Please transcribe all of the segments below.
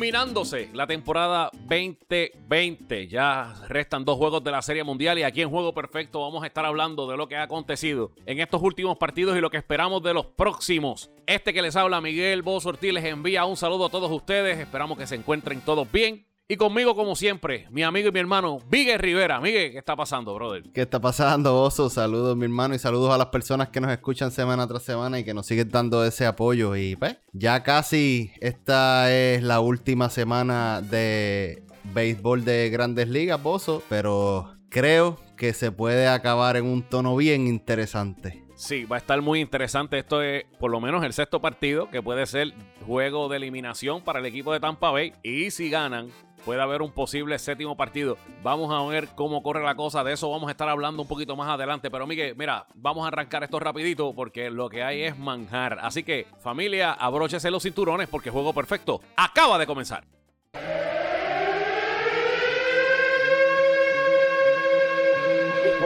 Culminándose la temporada 2020. Ya restan dos juegos de la Serie Mundial y aquí en Juego Perfecto vamos a estar hablando de lo que ha acontecido en estos últimos partidos y lo que esperamos de los próximos. Este que les habla Miguel Bozo Ortiz les envía un saludo a todos ustedes. Esperamos que se encuentren todos bien y conmigo, como siempre, mi amigo y mi hermano, Miguel Rivera. Miguel, ¿qué está pasando, brother? ¿Qué está pasando, Oso? Saludos, mi hermano, y saludos a las personas que nos escuchan semana tras semana y que nos siguen dando ese apoyo. Y pues, ya casi esta es la última semana de béisbol de grandes ligas, Bozo, pero creo que se puede acabar en un tono bien interesante. Sí, va a estar muy interesante. Esto es por lo menos el sexto partido, que puede ser juego de eliminación para el equipo de Tampa Bay. Y si ganan, puede haber un posible séptimo partido. Vamos a ver cómo corre la cosa. De eso vamos a estar hablando un poquito más adelante. Pero Miguel, mira, vamos a arrancar esto rapidito porque lo que hay es manjar. Así que familia, abróchese los cinturones porque Juego Perfecto acaba de comenzar.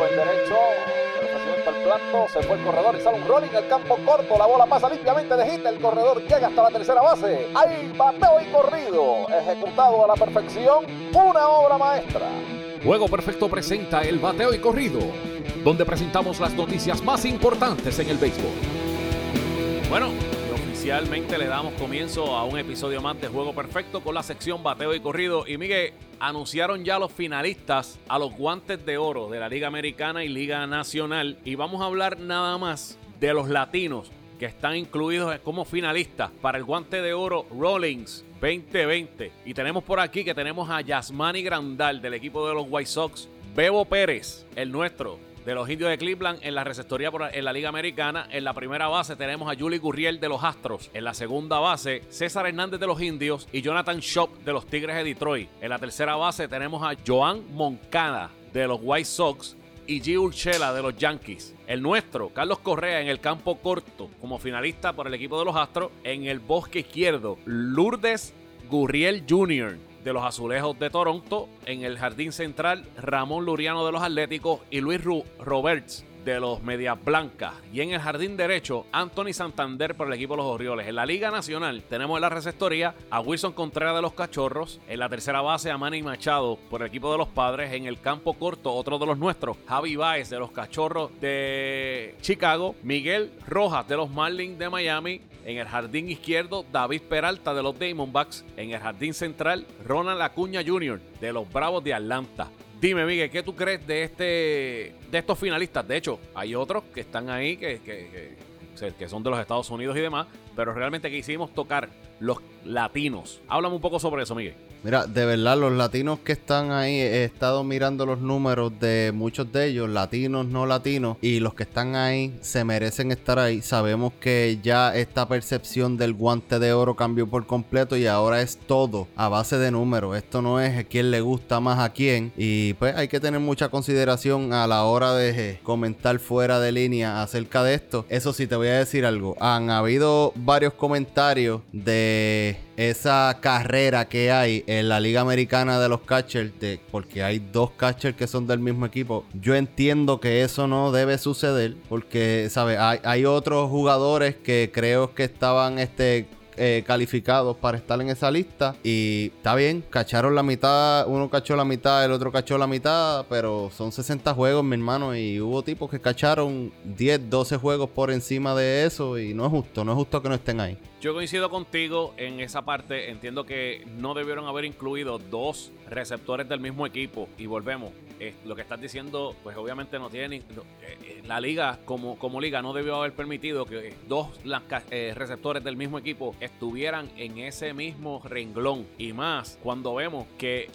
el derecho, se fue el corredor y sale un rolling el campo corto, la bola pasa limpiamente de hit, el corredor llega hasta la tercera base, hay bateo y corrido, ejecutado a la perfección, una obra maestra. Juego Perfecto presenta el bateo y corrido, donde presentamos las noticias más importantes en el béisbol. Bueno, oficialmente le damos comienzo a un episodio más Juego Perfecto con la sección Bateo y Corrido. Y Miguel, anunciaron ya los finalistas a los guantes de oro de la Liga Americana y Liga Nacional. Y vamos a hablar nada más de los latinos que están incluidos como finalistas para el guante de oro Rollings 2020. Y tenemos por aquí que tenemos a Yasmani Grandal del equipo de los White Sox, Bebo Pérez, el nuestro, de los indios de Cleveland en la receptoría en la Liga Americana. En la primera base tenemos a Julie Gurriel de los Astros. En la segunda base, César Hernández de los Indios y Jonathan Shop de los Tigres de Detroit. En la tercera base tenemos a Joan Moncada de los White Sox y G. Urchela de los Yankees. El nuestro, Carlos Correa, en el campo corto como finalista por el equipo de los Astros. En el bosque izquierdo, Lourdes Gurriel Jr de los Azulejos de Toronto. En el jardín central, Ramón Luriano de los Atléticos y Luis Roberts de los Medias Blancas. Y en el jardín derecho, Anthony Santander por el equipo de los Orioles. En la Liga Nacional tenemos en la receptoría a Wilson Contreras de los Cachorros. En la tercera base a Manny Machado por el equipo de los Padres. En el campo corto, otro de los nuestros, Javi Baez de los Cachorros de Chicago. Miguel Rojas de los Marlins de Miami. En el jardín izquierdo, David Peralta de los Diamondbacks. En el jardín central, Ronald Acuña Jr. de los Bravos de Atlanta. Dime, Miguel, ¿qué tú crees de este de estos finalistas? De hecho, hay otros que están ahí que, que, que son de los Estados Unidos y demás, pero realmente quisimos tocar los latinos. Háblame un poco sobre eso, Miguel. Mira, de verdad, los latinos que están ahí, he estado mirando los números de muchos de ellos, latinos, no latinos, y los que están ahí se merecen estar ahí. Sabemos que ya esta percepción del guante de oro cambió por completo y ahora es todo a base de números. Esto no es quién le gusta más a quién, y pues hay que tener mucha consideración a la hora de comentar fuera de línea acerca de esto. Eso sí, te voy a decir algo. Han habido varios comentarios de esa carrera que hay en la Liga Americana de los catchers, porque hay dos catchers que son del mismo equipo, yo entiendo que eso no debe suceder, porque, ¿sabes? Hay, hay otros jugadores que creo que estaban este, eh, calificados para estar en esa lista. Y está bien, cacharon la mitad, uno cachó la mitad, el otro cachó la mitad, pero son 60 juegos, mi hermano, y hubo tipos que cacharon 10, 12 juegos por encima de eso, y no es justo, no es justo que no estén ahí. Yo coincido contigo en esa parte. Entiendo que no debieron haber incluido dos receptores del mismo equipo. Y volvemos. lo que estás diciendo, pues obviamente no tiene. Eh, eh, la liga, como, como liga, no debió haber permitido que dos eh, receptores del mismo equipo estuvieran en ese mismo renglón. Y más cuando vemos que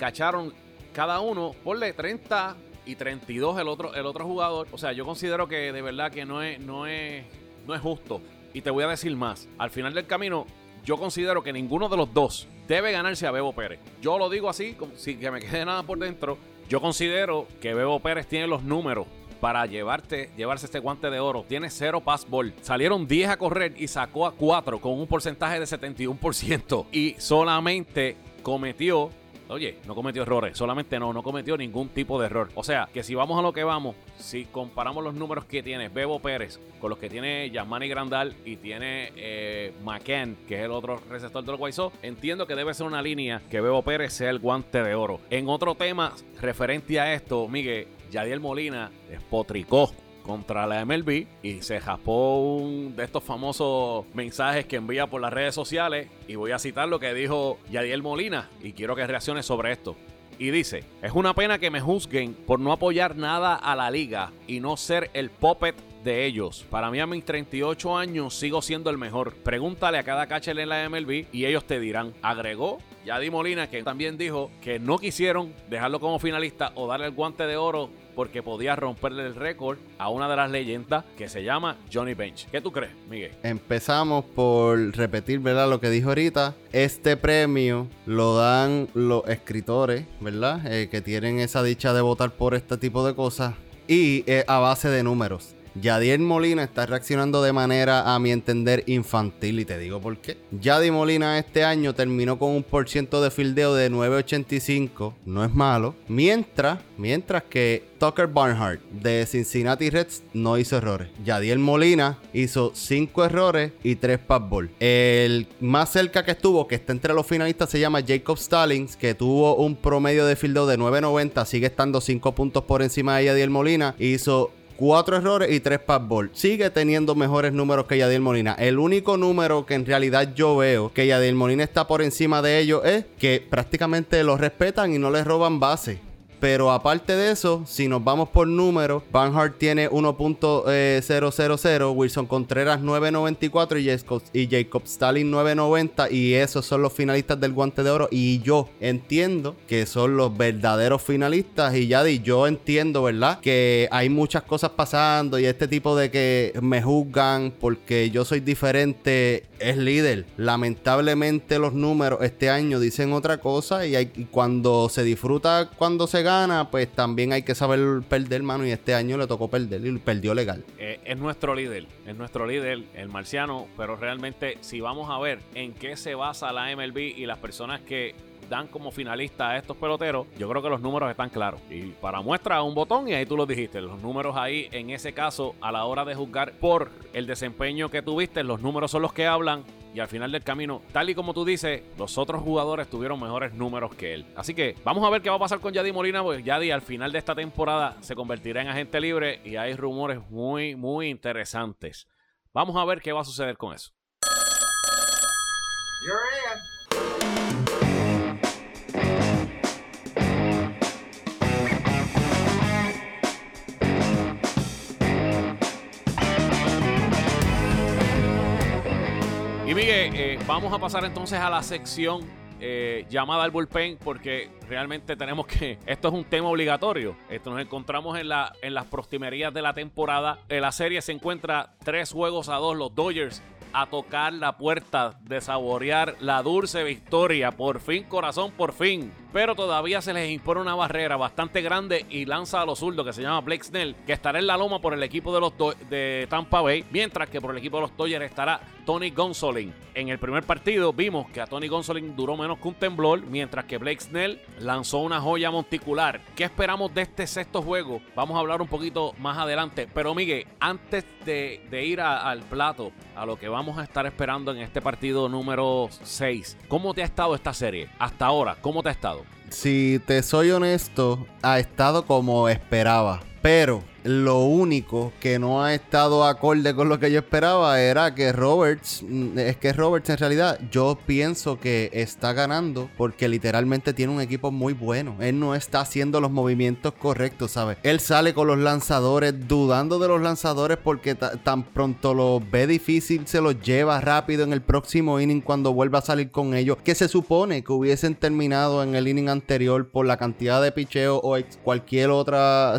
cacharon cada uno, ponle 30 y 32 el otro, el otro jugador. O sea, yo considero que de verdad que no es, no es, no es justo. Y te voy a decir más. Al final del camino, yo considero que ninguno de los dos debe ganarse a Bebo Pérez. Yo lo digo así, como si que me quede nada por dentro. Yo considero que Bebo Pérez tiene los números para llevarte, llevarse este guante de oro. Tiene cero pass ball. Salieron 10 a correr y sacó a 4 con un porcentaje de 71%. Y solamente cometió oye, no cometió errores. Solamente no, no cometió ningún tipo de error. O sea, que si vamos a lo que vamos, si comparamos los números que tiene Bebo Pérez con los que tiene Yasmani Grandal y tiene eh, McCann, que es el otro receptor de los White Sox, entiendo que debe ser una línea que Bebo Pérez sea el guante de oro. En otro tema referente a esto, Miguel, Yadiel Molina despotricó contra la MLB y se jaspó un de estos famosos mensajes que envía por las redes sociales y voy a citar lo que dijo Yadiel Molina y quiero que reaccione sobre esto. Y dice, es una pena que me juzguen por no apoyar nada a la liga y no ser el puppet de ellos. Para mí a mis 38 años sigo siendo el mejor. Pregúntale a cada catcher en la MLB y ellos te dirán. Agregó Yadi Molina que también dijo que no quisieron dejarlo como finalista o darle el guante de oro porque podía romperle el récord a una de las leyendas que se llama Johnny Bench. ¿Qué tú crees, Miguel? Empezamos por repetir, ¿verdad? Lo que dijo ahorita. Este premio lo dan los escritores, ¿verdad? Eh, que tienen esa dicha de votar por este tipo de cosas. Y eh, a base de números. Yadier Molina está reaccionando de manera, a mi entender, infantil. Y te digo por qué. Yadi Molina este año terminó con un por ciento de fildeo de 9.85. No es malo. Mientras, mientras que Tucker Barnhart de Cincinnati Reds no hizo errores. Yadier Molina hizo 5 errores y 3 passball. El más cerca que estuvo, que está entre los finalistas, se llama Jacob Stallings, que tuvo un promedio de fildeo de 9.90. Sigue estando 5 puntos por encima de Yadier Molina. Hizo cuatro errores y tres passball. Sigue teniendo mejores números que Yadiel Molina. El único número que en realidad yo veo que Yadiel Molina está por encima de ellos es que prácticamente lo respetan y no le roban base. Pero aparte de eso, si nos vamos por números, Barnhart tiene 1.000, Wilson Contreras 9.94 y Jacob, Stalin 9.90 y esos son los finalistas del guante de oro y yo entiendo que son los verdaderos finalistas y ya di, yo entiendo, ¿verdad? Que hay muchas cosas pasando y este tipo de que me juzgan porque yo soy diferente es líder. Lamentablemente los números este año dicen otra cosa y, hay, y cuando se disfruta, cuando se gana, pues también hay que saber perder, mano. Y este año le tocó perder y perdió legal. Eh, es nuestro líder, es nuestro líder, el marciano. Pero realmente, si vamos a ver en qué se basa la MLB y las personas que dan como finalista a estos peloteros, yo creo que los números están claros. Y para muestra un botón y ahí tú lo dijiste, los números ahí en ese caso a la hora de juzgar por el desempeño que tuviste, los números son los que hablan y al final del camino, tal y como tú dices, los otros jugadores tuvieron mejores números que él. Así que vamos a ver qué va a pasar con Yadi Molina, pues Yadi al final de esta temporada se convertirá en agente libre y hay rumores muy, muy interesantes. Vamos a ver qué va a suceder con eso. Y Miguel, eh, vamos a pasar entonces a la sección eh, llamada al bullpen porque realmente tenemos que esto es un tema obligatorio. Esto nos encontramos en la en las prostimerías de la temporada. En la serie se encuentra tres juegos a dos los Dodgers a tocar la puerta de saborear la dulce victoria. Por fin corazón por fin pero todavía se les impone una barrera bastante grande y lanza a los zurdos que se llama Blake Snell, que estará en la loma por el equipo de los de Tampa Bay, mientras que por el equipo de los Dodgers estará Tony Gonsolin. En el primer partido vimos que a Tony Gonsolin duró menos que un temblor, mientras que Blake Snell lanzó una joya monticular. ¿Qué esperamos de este sexto juego? Vamos a hablar un poquito más adelante. Pero Miguel, antes de, ir al plato, a lo que vamos a estar esperando en este partido número 6, ¿cómo te ha estado esta serie? Hasta ahora, ¿cómo te ha estado? Si te soy honesto, ha estado como esperaba. Pero lo único que no ha estado acorde con lo que yo esperaba era que Roberts, mm, es que Roberts en realidad yo pienso que está ganando porque literalmente tiene un equipo muy bueno. Él no está haciendo los movimientos correctos, ¿sabes? Él sale con los lanzadores dudando de los lanzadores porque tan pronto lo ve difícil se los lleva rápido en el próximo inning cuando vuelva a salir con ellos. Que se supone que hubiesen terminado en el inning anterior por la cantidad de picheo o cualquier otra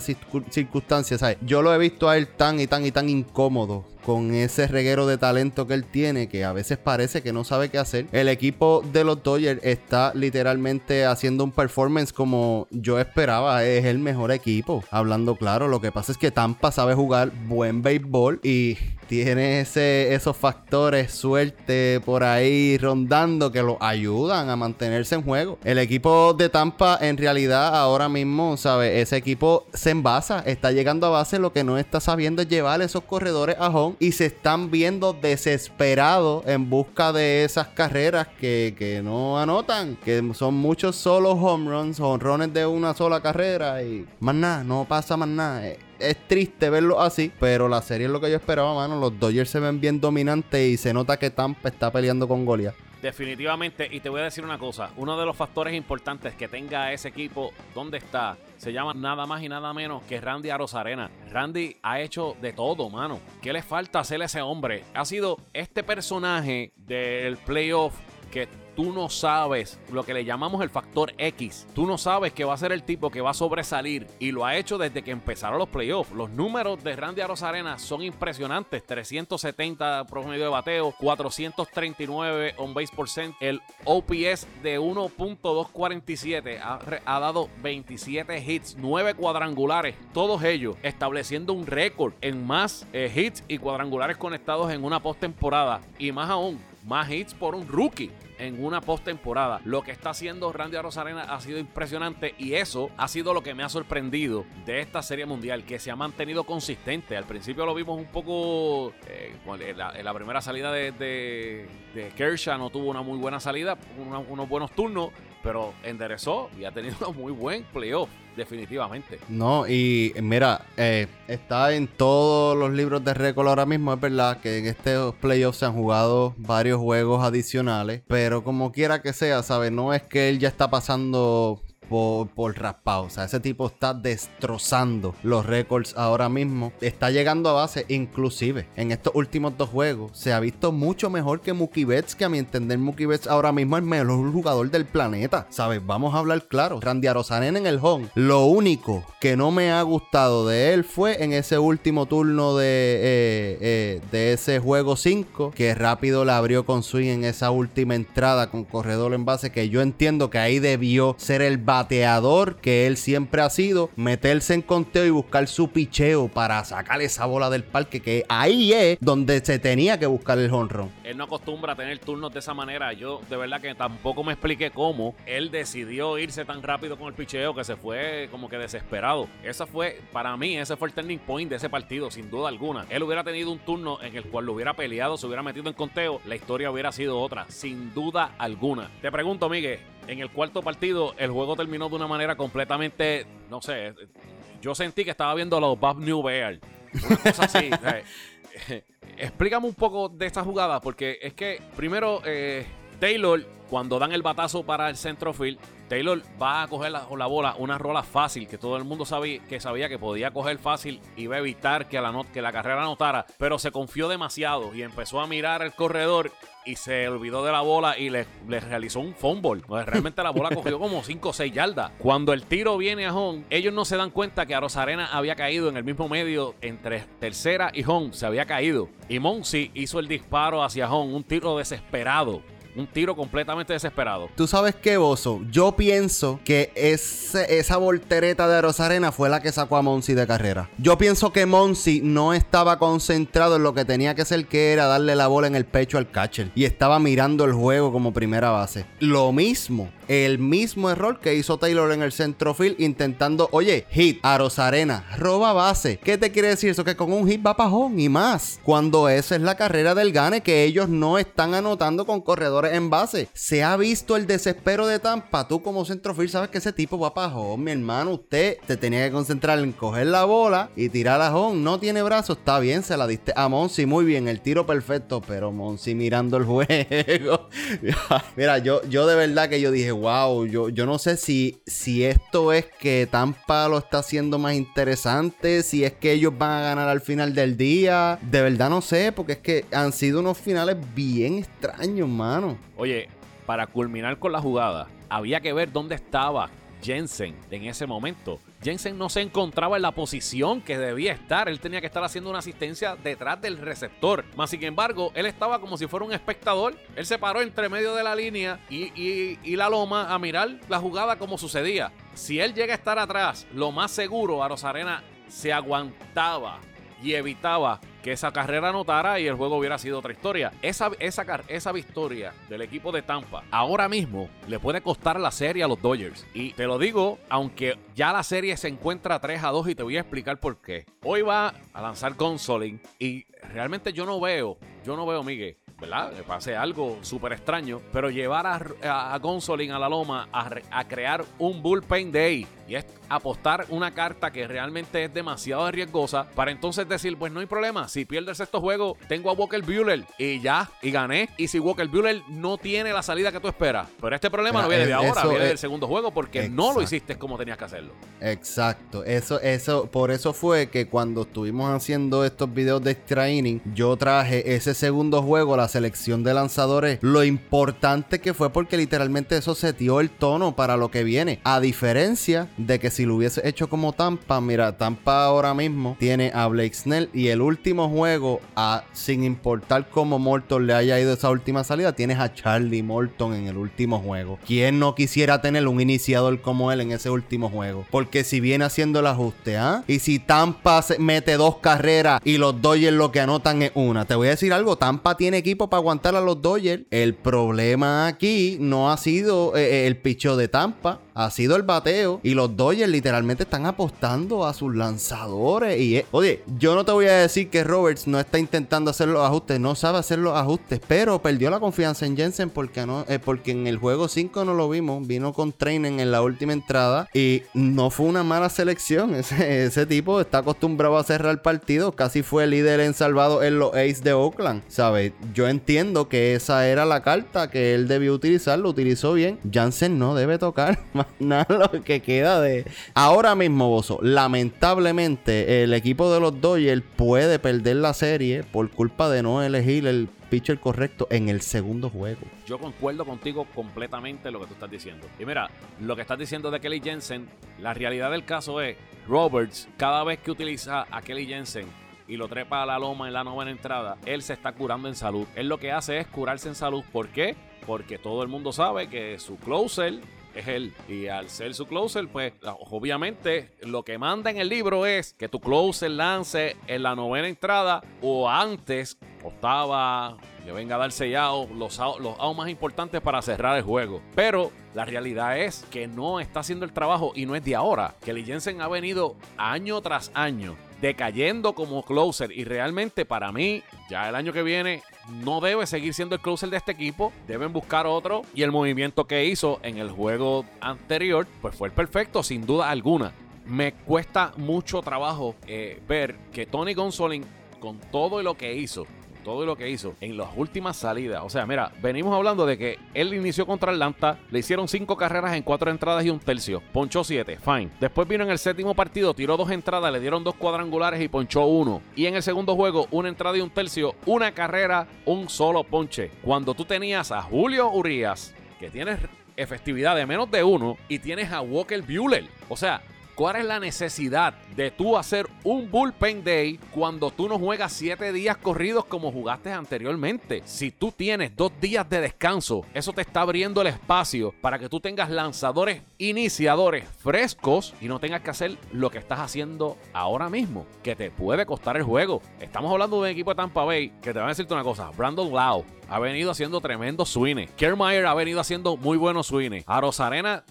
circunstancia yo lo he visto a él tan y tan y tan incómodo con ese reguero de talento que él tiene, que a veces parece que no sabe qué hacer. El equipo de los Dodgers está literalmente haciendo un performance como yo esperaba. Es el mejor equipo. Hablando claro, lo que pasa es que Tampa sabe jugar buen béisbol y tiene ese, esos factores, suerte por ahí rondando que lo ayudan a mantenerse en juego. El equipo de Tampa en realidad ahora mismo, ¿sabe? Ese equipo se envasa, está llegando a base, lo que no está sabiendo es llevar esos corredores a home y se están viendo desesperados en busca de esas carreras que, que no anotan, que son muchos solos home runs, home runs de una sola carrera y más nada, no pasa más nada es triste verlo así, pero la serie es lo que yo esperaba, mano. Los Dodgers se ven bien dominantes y se nota que Tampa está peleando con Goliath. Definitivamente, y te voy a decir una cosa, uno de los factores importantes que tenga ese equipo donde está se llama nada más y nada menos que Randy Arozarena. Randy ha hecho de todo, mano. ¿Qué le falta hacerle a ese hombre? Ha sido este personaje del playoff que tú no sabes lo que le llamamos el factor X. Tú no sabes que va a ser el tipo que va a sobresalir y lo ha hecho desde que empezaron los playoffs. Los números de Randy Arozarena son impresionantes. 370 promedio de bateo, 439 on base percent. El OPS de 1.247 ha, ha, dado 27 hits, 9 cuadrangulares, todos ellos estableciendo un récord en más eh, hits y cuadrangulares conectados en una postemporada y más aún, más hits por un rookie en una postemporada. Lo que está haciendo Randy Rosarena ha sido impresionante y eso ha sido lo que me ha sorprendido de esta serie mundial, que se ha mantenido consistente. Al principio lo vimos un poco eh, en, la, primera salida de, de, de, Kershaw, no tuvo una muy buena salida, unos buenos turnos, pero enderezó y ha tenido un muy buen playoff definitivamente. No, y mira, eh, está en todos los libros de récord ahora mismo. Es verdad que en estos playoffs se han jugado varios juegos adicionales, pero como quiera que sea, ¿sabes? No es que él ya está pasando por, por raspado. O sea, ese tipo está destrozando los récords ahora mismo. Está llegando a base, inclusive en estos últimos dos juegos. Se ha visto mucho mejor que Mookie Betts, que a mi entender Mookie Betts ahora mismo es el mejor jugador del planeta. ¿Sabes? Vamos a hablar claro. Randy Arozarena en el home. Lo único que no me ha gustado de él fue en ese último turno de, eh, eh, de ese juego 5, que rápido le abrió con swing en esa última entrada con corredor en base, que yo entiendo que ahí debió ser el bateador que él siempre ha sido, meterse en conteo y buscar su picheo para sacar esa bola del parque, que ahí es donde se tenía que buscar el honrón. Él no acostumbra a tener turnos de esa manera. Yo de verdad que tampoco me expliqué cómo él decidió irse tan rápido con el picheo que se fue como que desesperado. Esa fue, para mí, ese fue el turning point de ese partido, sin duda alguna. Él hubiera tenido un turno en el cual lo hubiera peleado, se hubiera metido en conteo, la historia hubiera sido otra, sin duda alguna. Te pregunto, Miguel, en el cuarto partido el juego terminó de una manera completamente, no sé, yo sentí que estaba viendo a los Bob New Bear. Una cosa así. explícame un poco de esta jugada, porque es que primero eh, Taylor, cuando dan el batazo para el centrofield, Taylor va a coger la, bola, una rola fácil, que todo el mundo sabía que, sabía que podía coger fácil y iba a evitar que la, que la carrera anotara, pero se confió demasiado y empezó a mirar el corredor y se olvidó de la bola y le, realizó un fumble. Realmente la bola cogió como 5 o 6 yardas. Cuando el tiro viene a home, ellos no se dan cuenta que a Rosarena había caído en el mismo medio entre tercera y home, se había caído. Y Monsi hizo el disparo hacia home, un tiro desesperado un tiro completamente desesperado. ¿Tú sabes qué, Bozo? Yo pienso que esa voltereta de Rosarena fue la que sacó a Monsi de carrera. Yo pienso que Monsi no estaba concentrado en lo que tenía que ser, que era darle la bola en el pecho al catcher. Y estaba mirando el juego como primera base. Lo mismo el mismo error que hizo Taylor en el centrofield intentando, oye, hit a Rosarena, roba base. ¿Qué te quiere decir eso? Que con un hit va pajón y más. Cuando esa es la carrera del gane, que ellos no están anotando con corredores en base. Se ha visto el desespero de Tampa. Tú como centrofield sabes que ese tipo va pajón, mi hermano. Usted te tenía que concentrar en coger la bola y tirar a home. No tiene brazos, está bien, se la diste a Monsi, muy bien, el tiro perfecto, pero Monsi mirando el juego. Mira, yo, yo de verdad que yo dije, wow, yo, yo no sé si, si esto es que Tampa lo está haciendo más interesante, si es que ellos van a ganar al final del día. De verdad no sé, porque es que han sido unos finales bien extraños, mano. Oye, para culminar con la jugada, había que ver dónde estaba Jensen en ese momento. Jensen no se encontraba en la posición que debía estar. Él tenía que estar haciendo una asistencia detrás del receptor. Más sin embargo, él estaba como si fuera un espectador. Él se paró entre medio de la línea y, y la loma a mirar la jugada como sucedía. Si él llega a estar atrás, lo más seguro, a Rosarena se aguantaba y evitaba que esa carrera anotara y el juego hubiera sido otra historia. Esa, esa, esa victoria del equipo de Tampa ahora mismo le puede costar la serie a los Dodgers. Y te lo digo, aunque ya la serie se encuentra 3 a 2 y te voy a explicar por qué. Hoy va a lanzar Consoling y realmente yo no veo, yo no veo, Miguel, ¿verdad? Que pase algo súper extraño, pero llevar a, a, a la loma a, a, crear un bullpen day y es apostar una carta que realmente es demasiado riesgosa para entonces decir, pues no hay problema, si pierdes el sexto juego, tengo a Walker Bueller y ya, y gané. Y si Walker Bueller no tiene la salida que tú esperas, pero este problema no viene de ahora, viene del segundo juego porque no lo hiciste como tenías que hacerlo. Exacto, eso, eso, por eso fue que cuando estuvimos haciendo estos videos de training, yo traje ese segundo juego, la selección de lanzadores, lo importante que fue porque literalmente eso setió el tono para lo que viene. A diferencia de que si lo hubiese hecho como Tampa, mira, Tampa ahora mismo tiene a Blake Snell y el último juego, a, sin importar cómo Morton le haya ido esa última salida, tienes a Charlie Morton en el último juego. ¿Quién no quisiera tener un iniciador como él en ese último juego? Porque si viene haciendo el ajuste, ¿ah? Y si Tampa se mete dos carreras y los Dodgers lo que anotan es una, te voy a decir algo, Tampa tiene equipo para aguantar a los Dodgers. El problema aquí no ha sido eh, eh, el picho de Tampa, ha sido el bateo. Y los Dodgers literalmente están apostando a sus lanzadores. Y oye, yo no te voy a decir que Roberts no está intentando hacer los ajustes, no sabe hacer los ajustes, pero perdió la confianza en Jensen porque, no, eh, porque en el juego 5 no lo vimos. Vino con Trainen en la última entrada y no fue una mala selección. Ese, tipo está acostumbrado a cerrar el partido. Casi fue líder en salvado en los A's de Oakland. ¿Sabes? Yo entiendo que esa era la carta que él debió utilizar. Lo utilizó bien. Jansen no debe tocar nada lo que queda de. Ahora mismo, Bozo, lamentablemente, el equipo de los Dodgers puede perder la serie por culpa de no elegir el pitcher correcto en el segundo juego. Yo concuerdo contigo completamente lo que tú estás diciendo. Y mira, lo que estás diciendo de Kelly Jensen, la realidad del caso es, Roberts, cada vez que utiliza a Kelly Jensen y lo trepa a la loma en la novena entrada, él se está curando en salud. Él lo que hace es curarse en salud. ¿Por qué? Porque todo el mundo sabe que su closer es él. Y al ser su closer, pues obviamente lo que manda en el libro es que tu closer lance en la novena entrada o antes, octava, que venga a dar sellado, los, los outs más importantes para cerrar el juego. Pero la realidad es que no está haciendo el trabajo y no es de ahora. Que Jensen ha venido año tras año decayendo como closer. Y realmente para mí ya el año que viene no debe seguir siendo el closer de este equipo, deben buscar otro. Y el movimiento que hizo en el juego anterior pues fue el perfecto sin duda alguna. Me cuesta mucho trabajo eh, ver que Tony Gonsolin con todo lo que hizo todo lo que hizo en las últimas salidas. O sea, mira, venimos hablando de que él inició contra Atlanta, le hicieron cinco carreras en cuatro entradas y un tercio, ponchó siete, fine. Después vino en el séptimo partido, tiró dos entradas, le dieron dos cuadrangulares y ponchó uno. Y en el segundo juego, una entrada y un tercio, una carrera, un solo ponche. Cuando tú tenías a Julio Urias, que tienes efectividad de menos de uno, y tienes a Walker Bueller. O sea, ¿Cuál es la necesidad de tú hacer un bullpen day cuando tú no juegas siete días corridos como jugaste anteriormente? Si tú tienes dos días de descanso, eso te está abriendo el espacio para que tú tengas lanzadores iniciadores frescos y no tengas que hacer lo que estás haciendo ahora mismo, que te puede costar el juego. Estamos hablando de un equipo de Tampa Bay que te va a decirte una cosa, Brandon Lau ha venido haciendo tremendo swings. Kiermaier ha venido haciendo muy buenos swings. A Rosarena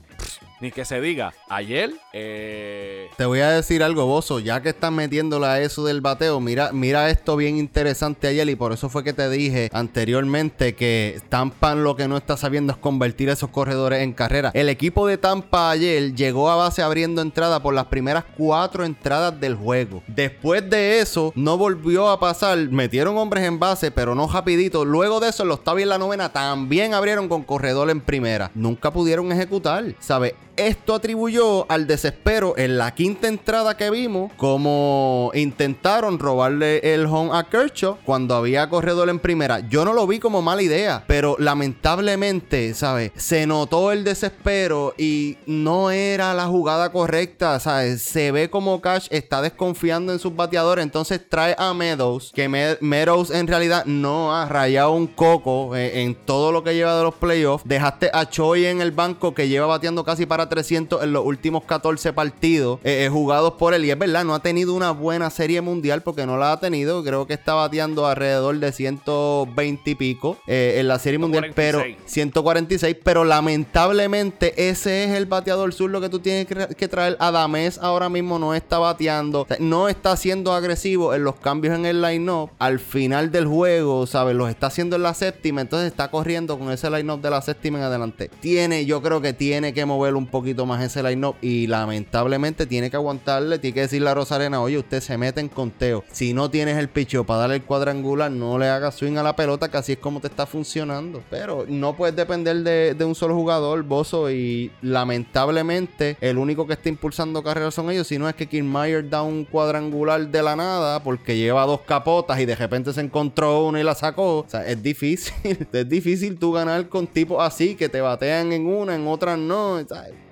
ni que se diga. Ayer, eh... Te voy a decir algo, Bozo. Ya que estás metiéndole a eso del bateo, mira, mira esto bien interesante ayer. Y por eso fue que te dije anteriormente que Tampa lo que no está sabiendo es convertir esos corredores en carrera. El equipo de Tampa ayer llegó a base abriendo entrada por las primeras cuatro entradas del juego. Después de eso, no volvió a pasar. Metieron hombres en base, pero no rapidito. Luego de eso, los Tavis en la novena también abrieron con corredor en primera. Nunca pudieron ejecutar, ¿sabes? Esto atribuyó al desespero en la quinta entrada que vimos, como intentaron robarle el home a Kershaw cuando había corredor en primera. Yo no lo vi como mala idea, pero lamentablemente, ¿sabes? Se notó el desespero y no era la jugada correcta, ¿sabes? Se ve como Cash está desconfiando en sus bateadores, entonces trae a Meadows, que Meadows en realidad no ha rayado un coco eh, en todo lo que lleva de los playoffs. Dejaste a Choi en el banco que lleva bateando casi para 300 en los últimos 14 partidos eh, eh, jugados por él. Y es verdad, no ha tenido una buena serie mundial porque no la ha tenido. Creo que está bateando alrededor de 120 y pico en la serie mundial, pero 146. Pero lamentablemente ese es el bateador sur lo que tú tienes que, traer. Adamés ahora mismo no está bateando, no está siendo agresivo en los cambios en el line-up. Al final del juego, ¿sabes? Los está haciendo en la séptima, entonces está corriendo con ese line-up de la séptima en adelante. Tiene, yo creo que tiene que mover un poquito más ese line-up y lamentablemente tiene que aguantarle, tiene que decirle a Rosarena, oye, usted se mete en conteo. Si no tienes el picho para darle el cuadrangular, no le hagas swing a la pelota, que así es como te está funcionando. Pero no puedes depender de, un solo jugador, Bozo, y lamentablemente el único que está impulsando carreras son ellos, si no es que Kiermaier da un cuadrangular de la nada porque lleva dos capotas y de repente se encontró una y la sacó. O sea, es difícil, es difícil tú ganar con tipos así que te batean en una, en otras no.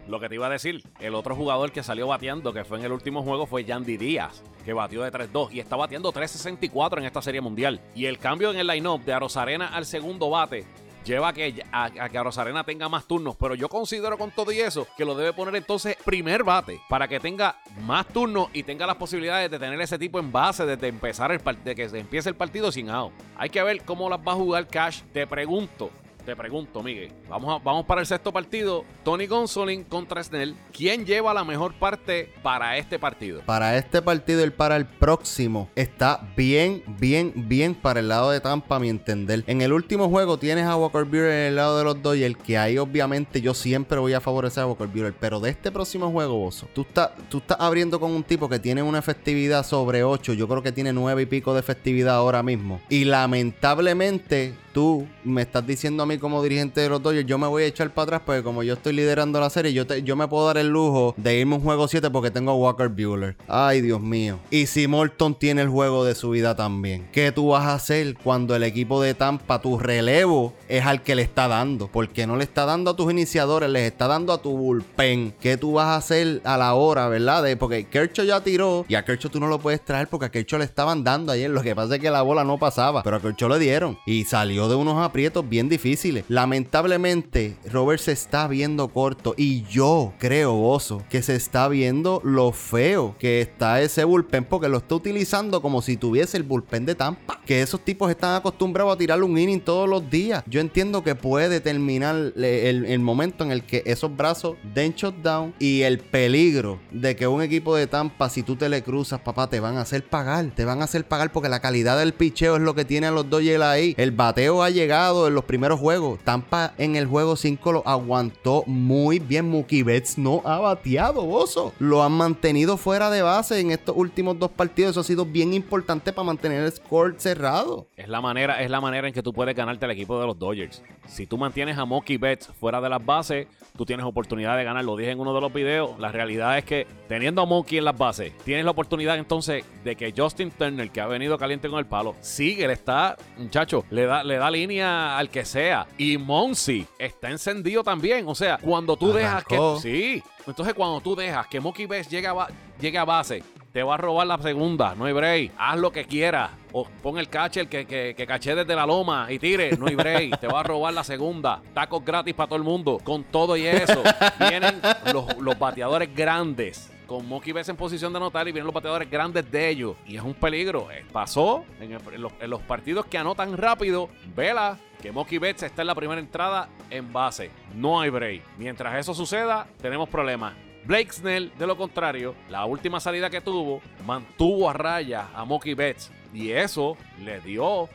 Lo que te iba a decir, el otro jugador que salió bateando, que fue en el último juego, fue Yandy Díaz, que batió de 3-2 y está bateando 3-64 en esta serie mundial. Y el cambio en el line-up de Arosarena al segundo bate lleva a que, a, que tenga más turnos. Pero yo considero con todo y eso que lo debe poner entonces primer bate para que tenga más turnos y tenga las posibilidades de tener ese tipo en base desde empezar el de que se empiece el partido sin out. Hay que ver cómo las va a jugar Cash. Te pregunto, te pregunto, Miguel. Vamos, vamos para el sexto partido. Tony Gonsolin contra Snell. ¿Quién lleva la mejor parte para este partido? Para este partido y para el próximo está bien, bien, bien para el lado de Tampa, a mi entender. En el último juego tienes a Walker Buehler en el lado de los Dodgers, que ahí obviamente yo siempre voy a favorecer a Walker Buehler. Pero de este próximo juego, Bozo, tú estás, tú estás abriendo con un tipo que tiene una efectividad sobre 8. Yo creo que tiene 9 y pico de efectividad ahora mismo. Y lamentablemente tú me estás diciendo a mí como dirigente de los Dodgers, yo me voy a echar para atrás porque como yo estoy liderando la serie, yo, yo me puedo dar el lujo de irme un juego 7 porque tengo a Walker Bueller. Ay, Dios mío. Y si Morton tiene el juego de su vida también, ¿qué tú vas a hacer cuando el equipo de Tampa, tu relevo, es al que le está dando? Porque no le está dando a tus iniciadores, les está dando a tu bullpen. ¿Qué tú vas a hacer a la hora, verdad? De, porque Kershaw ya tiró y a Kershaw tú no lo puedes traer porque a Kershaw le estaban dando ayer. Lo que pasa es que la bola no pasaba, pero a Kershaw le dieron y salió de unos aprietos bien difíciles. Lamentablemente, Robert se está viendo corto y yo creo, Oso, que se está viendo lo feo que está ese bullpen porque lo está utilizando como si tuviese el bullpen de Tampa. Que esos tipos están acostumbrados a tirarle un inning todos los días. Yo entiendo que puede terminar el, el momento en el que esos brazos den shutdown y el peligro de que un equipo de Tampa, si tú te le cruzas, papá, te van a hacer pagar. Te van a hacer pagar porque la calidad del picheo es lo que tiene a los Dodgers ahí. El bateo ha llegado en los primeros juegos. Tampa en el juego 5 lo aguantó muy bien. Mookie Betts no ha bateado, Bozo. Lo han mantenido fuera de base en estos últimos dos partidos. Eso ha sido bien importante para mantener el score cerrado. Es la manera, es la manera en que tú puedes ganarte al equipo de los Dodgers. Si tú mantienes a Mookie Betts fuera de las bases, tú tienes oportunidad de ganar. Lo dije en uno de los videos. La realidad es que teniendo a Mookie en las bases, tienes la oportunidad entonces de que Justin Turner, que ha venido caliente con el palo, sigue, le está, muchacho, le da, le da línea al que sea. Y Monsi está encendido también. O sea, cuando tú dejas que. Sí. Entonces, cuando tú dejas que Mookie Betts llegue a, llegue a base te va a robar la segunda, no hay break. Haz lo que quieras. O pon el catcher que, que, que caché desde la loma y tire, no hay break. te va a robar la segunda. Tacos gratis para todo el mundo. Con todo y eso, vienen los, los bateadores grandes con Mookie Betts en posición de anotar y vienen los bateadores grandes de ellos. Y es un peligro. Eh, pasó en, los, en, los, partidos que anotan rápido. Vela que Mookie Betts está en la primera entrada en base. No hay break. Mientras eso suceda, tenemos problemas. Blake Snell, de lo contrario, la última salida que tuvo, mantuvo a raya a Mookie Betts. Y eso le dio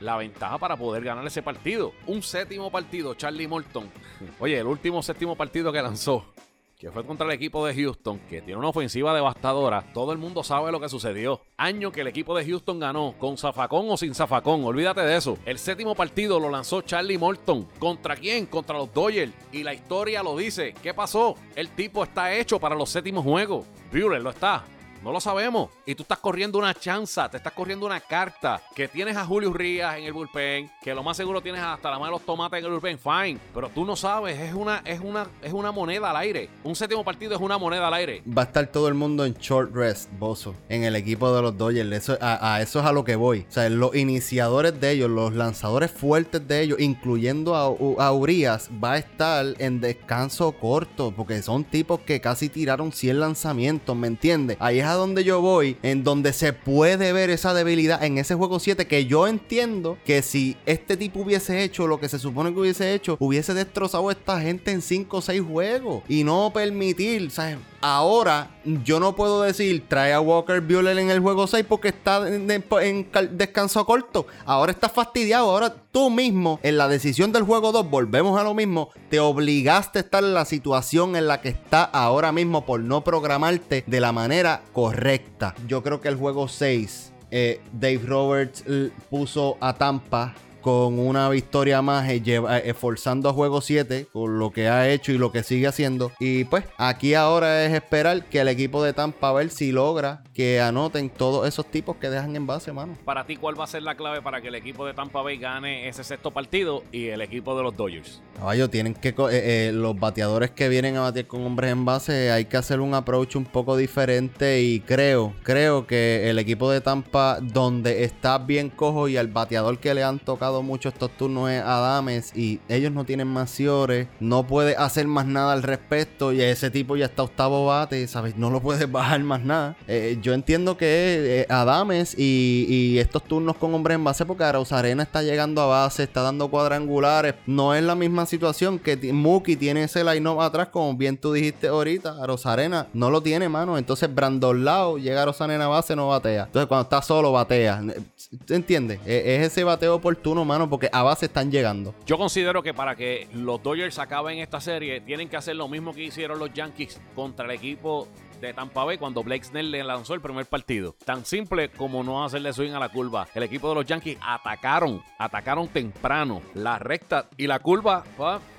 la ventaja para poder ganar ese partido. Un séptimo partido, Charlie Morton. Oye, el último séptimo partido que lanzó que fue contra el equipo de Houston, que tiene una ofensiva devastadora, todo el mundo sabe lo que sucedió. Año que el equipo de Houston ganó, con zafacón o sin zafacón, olvídate de eso. El séptimo partido lo lanzó Charlie Morton. ¿Contra quién? Contra los Dodgers. Y la historia lo dice. ¿Qué pasó? El tipo está hecho para los séptimos juegos. Bueller lo está. No lo sabemos. Y tú estás corriendo una chanza, te estás corriendo una carta. Que tienes a Julio Rías en el bullpen, que lo más seguro tienes hasta la mano de los tomates en el bullpen, fine. Pero tú no sabes, es una, es una, es una moneda al aire. Un séptimo partido es una moneda al aire. Va a estar todo el mundo en short rest, Bozo, en el equipo de los Dodgers. Eso, a, eso es a lo que voy. O sea, los iniciadores de ellos, los lanzadores fuertes de ellos, incluyendo a, a Urias, va a estar en descanso corto, porque son tipos que casi tiraron 100 lanzamientos, ¿me entiendes? Ahí es donde yo voy, en donde se puede ver esa debilidad en ese juego 7, que yo entiendo que si este tipo hubiese hecho lo que se supone que hubiese hecho, hubiese destrozado a esta gente en 5 o 6 juegos y no permitir, ¿sabes? Ahora, yo no puedo decir trae a Walker Buehler en el juego 6 porque está en, descanso corto. Ahora está fastidiado. Ahora tú mismo, en la decisión del juego 2, volvemos a lo mismo, te obligaste a estar en la situación en la que está ahora mismo por no programarte de la manera correcta. Yo creo que el juego 6, eh, Dave Roberts puso a Tampa con una victoria más, eh, eh, esforzando a juego 7 con lo que ha hecho y lo que sigue haciendo. Y pues aquí ahora es esperar que el equipo de Tampa a ver si logra que anoten todos esos tipos que dejan en base, mano. Para ti, ¿cuál va a ser la clave para que el equipo de Tampa Bay gane ese sexto partido y el equipo de los Dodgers? Caballo, tienen que eh, los bateadores que vienen a batir con hombres en base, hay que hacer un approach un poco diferente y creo, creo que el equipo de Tampa donde está bien cojo y al bateador que le han tocado mucho estos turnos es Adames y ellos no tienen más no puede hacer más nada al respecto y ese tipo ya está octavo bate, ¿sabes? No lo puede bajar más nada. Eh, yo entiendo que eh, Adames y, estos turnos con hombres en base porque Arena está llegando a base, está dando cuadrangulares, no es la misma situación que Muki tiene ese line-up atrás, como bien tú dijiste ahorita, Arena no lo tiene, mano, entonces Brandon Lau llega a Rosarena a base, no batea. Entonces cuando está solo batea. ¿Entiendes? E, es ese bateo oportuno mano, porque a base están llegando. Yo considero que para que los Dodgers acaben esta serie, tienen que hacer lo mismo que hicieron los Yankees contra el equipo de Tampa Bay cuando Blake Snell le lanzó el primer partido. Tan simple como no hacerle swing a la curva. El equipo de los Yankees atacaron, atacaron temprano la recta y la curva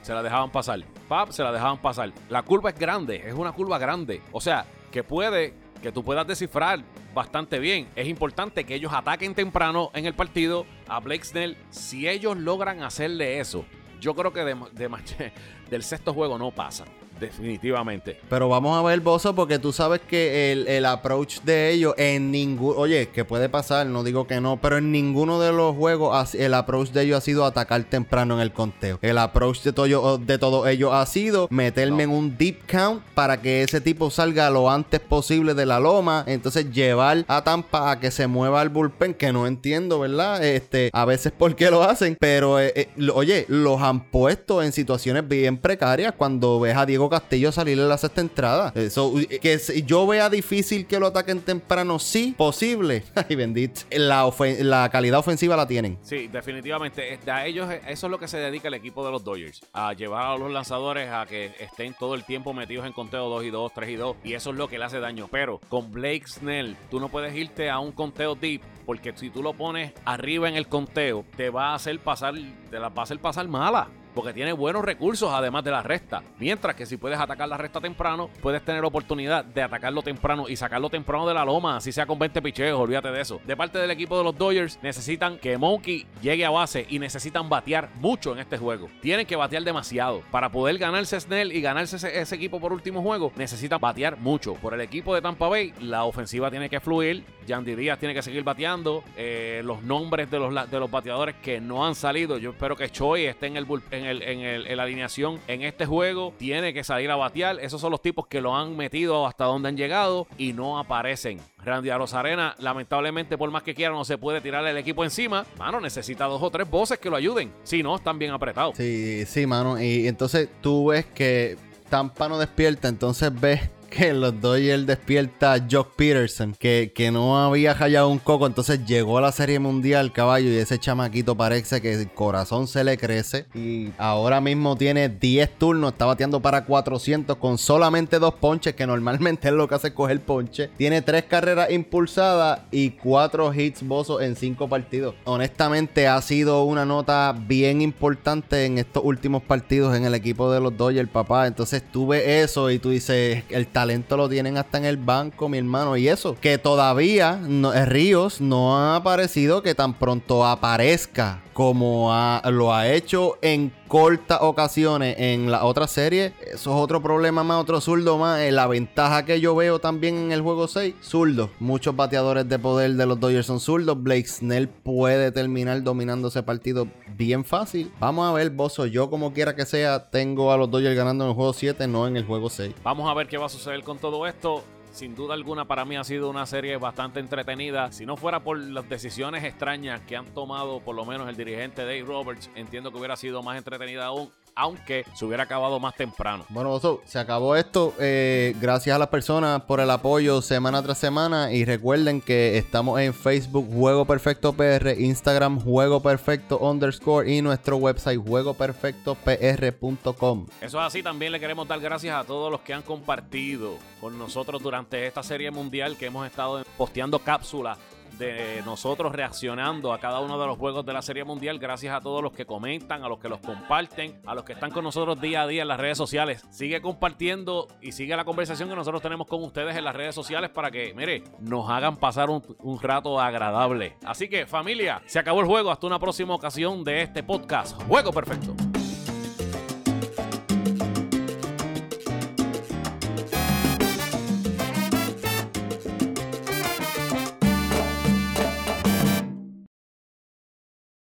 se la dejaban pasar. Pap, se la dejaban pasar. La curva es grande, es una curva grande. O sea, que puede que tú puedas descifrar bastante bien. Es importante que ellos ataquen temprano en el partido a Blake Snell. Si ellos logran hacerle eso, yo creo que de, del sexto juego no pasa. Definitivamente. Pero vamos a ver, Bozo, porque tú sabes que el, approach de ellos en ningún. Oye, que puede pasar, no digo que no, pero en ninguno de los juegos el approach de ellos ha sido atacar temprano en el conteo. El approach de, todo, de todos ellos ha sido meterme en un deep count para que ese tipo salga lo antes posible de la loma. Entonces llevar a Tampa a que se mueva al bullpen, que no entiendo, ¿verdad? Este, a veces por qué lo hacen, pero eh, eh, oye, los han puesto en situaciones bien precarias cuando ves a Diego Castillo salir en la sexta entrada. Eso, que yo vea difícil que lo ataquen temprano, sí, posible. Ay, bendito. La, la calidad ofensiva la tienen. Sí, definitivamente. A ellos, eso es lo que se dedica el equipo de los Dodgers. A llevar a los lanzadores a que estén todo el tiempo metidos en conteo 2 y 2, 3 y 2. Y eso es lo que le hace daño. Pero con Blake Snell, tú no puedes irte a un conteo deep. Porque si tú lo pones arriba en el conteo, te va a hacer pasar, te la va a hacer pasar mala porque tiene buenos recursos además de la resta. Mientras que si puedes atacar la resta temprano, puedes tener oportunidad de atacarlo temprano y sacarlo temprano de la loma, así sea con 20 picheos, olvídate de eso. De parte del equipo de los Dodgers, necesitan que Monkey llegue a base y necesitan batear mucho en este juego. Tienen que batear demasiado. Para poder ganarse Snell y ganarse ese, equipo por último juego, necesitan batear mucho. Por el equipo de Tampa Bay, la ofensiva tiene que fluir. Yandy Díaz tiene que seguir bateando. Eh, los nombres de los, de los bateadores que no han salido, yo espero que Choi esté en el bullpen en, la alineación en este juego. Tiene que salir a batear. Esos son los tipos que lo han metido hasta donde han llegado y no aparecen. Randy Arozarena, lamentablemente, por más que quiera, no se puede tirar el equipo encima. Mano, necesita dos o tres voces que lo ayuden. Si no, están bien apretados. Sí, sí, mano. Y entonces tú ves que Tampa no despierta, entonces ves que los Dodgers despierta Jock Peterson, que, que no había hallado un coco, entonces llegó a la Serie Mundial, caballo, y ese chamaquito parece que el corazón se le crece. Y ahora mismo tiene 10 turnos, está bateando para 400 con solamente dos ponches, que normalmente es lo que hace coger ponche. Tiene tres carreras impulsadas y cuatro hits bozos en cinco partidos. Honestamente, ha sido una nota bien importante en estos últimos partidos en el equipo de los Dodgers, papá. Entonces tú ves eso y tú dices, el talento lo tienen hasta en el banco, mi hermano. Y eso, que todavía no, eh, Ríos no ha aparecido que tan pronto aparezca como lo ha hecho en cortas ocasiones en la otra serie. Eso es otro problema más, otro zurdo más. Eh, la ventaja que yo veo también en el juego 6, zurdo. Muchos bateadores de poder de los Dodgers son zurdos. Blake Snell puede terminar dominando ese partido bien fácil. Vamos a ver, Bozo. Yo, como quiera que sea, tengo a los Dodgers ganando en el juego 7, no en el juego 6. Vamos a ver qué va a suceder con todo esto. Sin duda alguna para mí ha sido una serie bastante entretenida. Si no fuera por las decisiones extrañas que han tomado por lo menos el dirigente Dave Roberts, entiendo que hubiera sido más entretenida aún aunque se hubiera acabado más temprano. Bueno, Oso, se acabó esto. Eh, gracias a las personas por el apoyo semana tras semana. Y recuerden que estamos en Facebook Juego Perfecto PR, Instagram Juego Perfecto underscore y nuestro website juegoperfectopr.com. Eso es así. También le queremos dar gracias a todos los que han compartido con nosotros durante esta serie mundial que hemos estado posteando cápsulas de nosotros reaccionando a cada uno de los juegos de la Serie Mundial. Gracias a todos los que comentan, a los que los comparten, a los que están con nosotros día a día en las redes sociales. Sigue compartiendo y sigue la conversación que nosotros tenemos con ustedes en las redes sociales para que, mire, nos hagan pasar un, un rato agradable. Así que, familia, se acabó el juego. Hasta una próxima ocasión de este podcast. Juego perfecto.